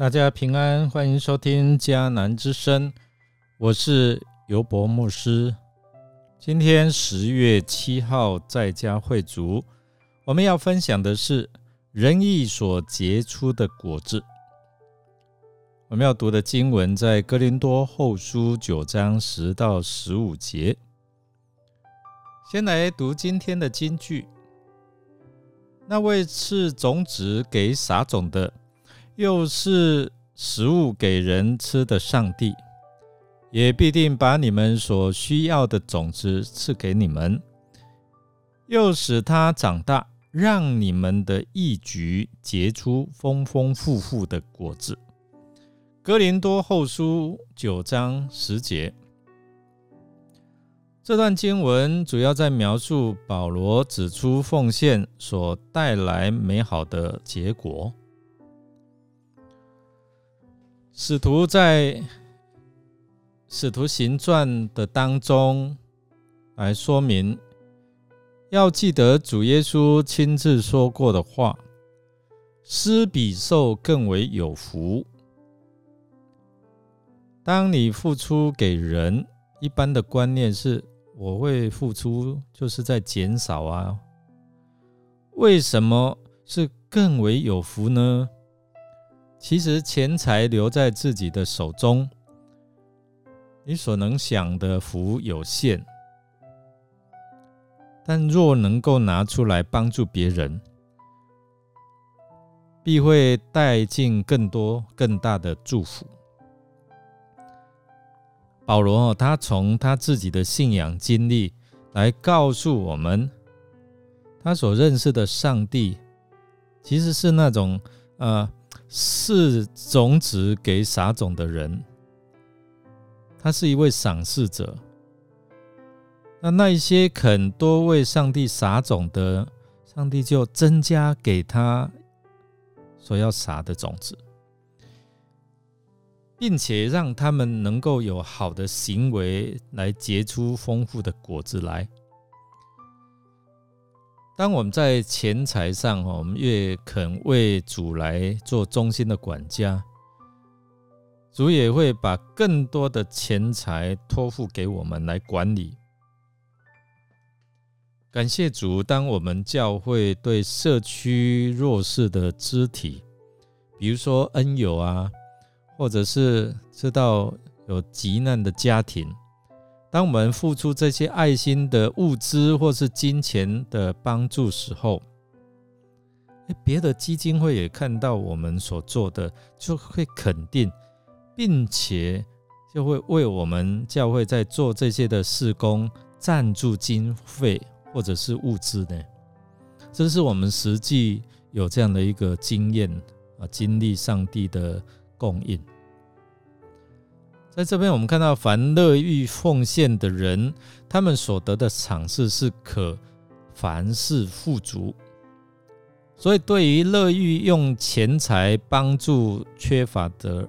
大家平安，欢迎收听迦南之声，我是尤博牧师。今天十月七号在家会族，我们要分享的是仁义所结出的果子。我们要读的经文在哥林多后书九章十到十五节。先来读今天的金句：那位赐种子给撒种的。又是食物给人吃的上帝，也必定把你们所需要的种子赐给你们，又使它长大，让你们的义举结出丰丰富富的果子。格林多后书九章十节，这段经文主要在描述保罗指出奉献所带来美好的结果。使徒在《使徒行传》的当中来说明，要记得主耶稣亲自说过的话：“施比受更为有福。”当你付出给人，一般的观念是我会付出，就是在减少啊。为什么是更为有福呢？其实钱财留在自己的手中，你所能享的福有限；但若能够拿出来帮助别人，必会带进更多更大的祝福。保罗，他从他自己的信仰经历来告诉我们，他所认识的上帝其实是那种呃。是种子给撒种的人，他是一位赏赐者。那那一些肯多为上帝撒种的，上帝就增加给他所要撒的种子，并且让他们能够有好的行为来结出丰富的果子来。当我们在钱财上，哈，我们越肯为主来做中心的管家，主也会把更多的钱财托付给我们来管理。感谢主，当我们教会对社区弱势的肢体，比如说恩友啊，或者是知道有急难的家庭。当我们付出这些爱心的物资或是金钱的帮助时候，别的基金会也看到我们所做的，就会肯定，并且就会为我们教会在做这些的事工赞助经费或者是物资呢。这是我们实际有这样的一个经验啊，经历上帝的供应。在这边，我们看到凡乐欲奉献的人，他们所得的赏赐是可凡事富足。所以，对于乐意用钱财帮助缺乏的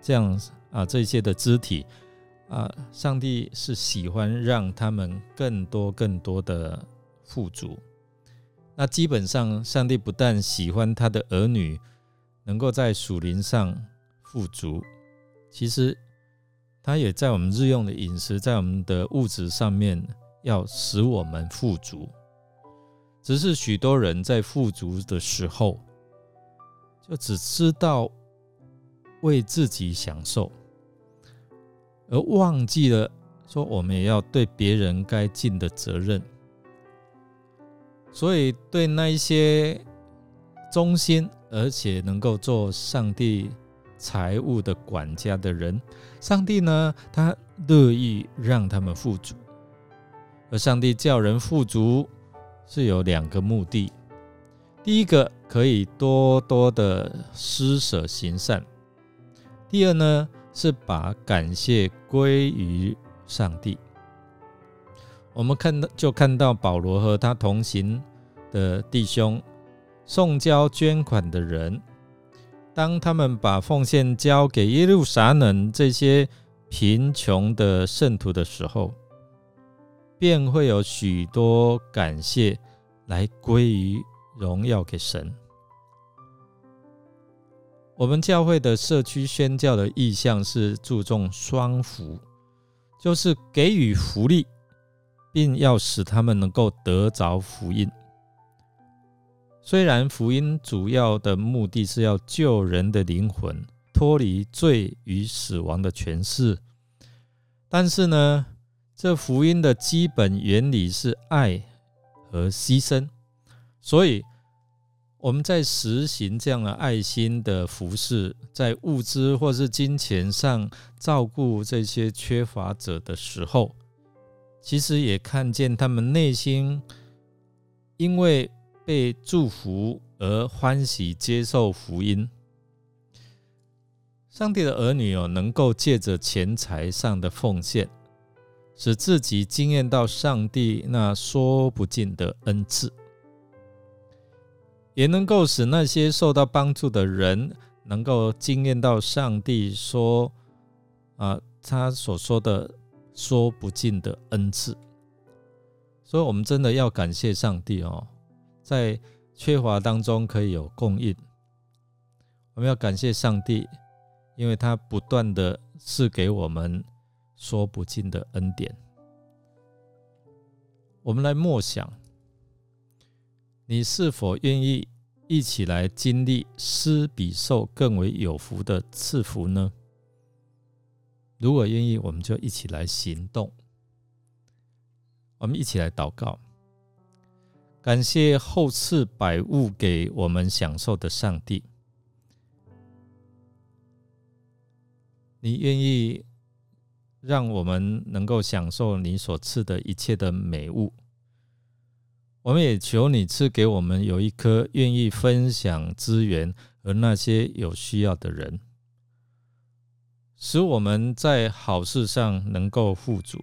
这样啊这些的肢体啊，上帝是喜欢让他们更多更多的富足。那基本上，上帝不但喜欢他的儿女能够在属灵上富足，其实。他也在我们日用的饮食，在我们的物质上面，要使我们富足。只是许多人在富足的时候，就只知道为自己享受，而忘记了说我们也要对别人该尽的责任。所以，对那一些忠心而且能够做上帝。财务的管家的人，上帝呢，他乐意让他们富足。而上帝叫人富足是有两个目的：第一个可以多多的施舍行善；第二呢，是把感谢归于上帝。我们看到就看到保罗和他同行的弟兄送交捐款的人。当他们把奉献交给耶路撒冷这些贫穷的圣徒的时候，便会有许多感谢来归于荣耀给神。我们教会的社区宣教的意向是注重双福，就是给予福利，并要使他们能够得着福音。虽然福音主要的目的是要救人的灵魂脱离罪与死亡的权势，但是呢，这福音的基本原理是爱和牺牲，所以。我们在实行这样的爱心的服饰，在物资或是金钱上照顾这些缺乏者的时候，其实也看见他们内心因为被祝福而欢喜接受福音。上帝的儿女哦，能够借着钱财上的奉献，使自己惊艳到上帝那说不尽的恩赐。也能够使那些受到帮助的人能够惊艳到上帝说啊，他所说的说不尽的恩赐。所以，我们真的要感谢上帝哦，在缺乏当中可以有供应。我们要感谢上帝，因为他不断的赐给我们说不尽的恩典。我们来默想。你是否愿意一起来经历施比受更为有福的赐福呢？如果愿意，我们就一起来行动。我们一起来祷告，感谢后赐百物给我们享受的上帝。你愿意让我们能够享受你所赐的一切的美物。我们也求你赐给我们有一颗愿意分享资源和那些有需要的人，使我们在好事上能够富足，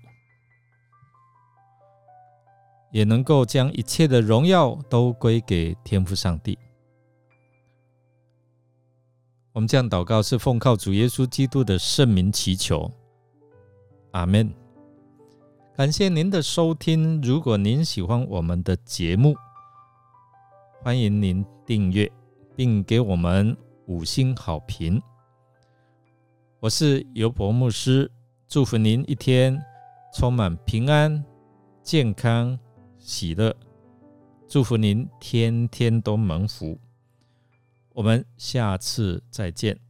也能够将一切的荣耀都归给天父上帝。我们这样祷告是奉靠主耶稣基督的圣名祈求，阿门。感谢您的收听。如果您喜欢我们的节目，欢迎您订阅并给我们五星好评。我是尤博牧师，祝福您一天充满平安、健康、喜乐。祝福您天天都蒙福。我们下次再见。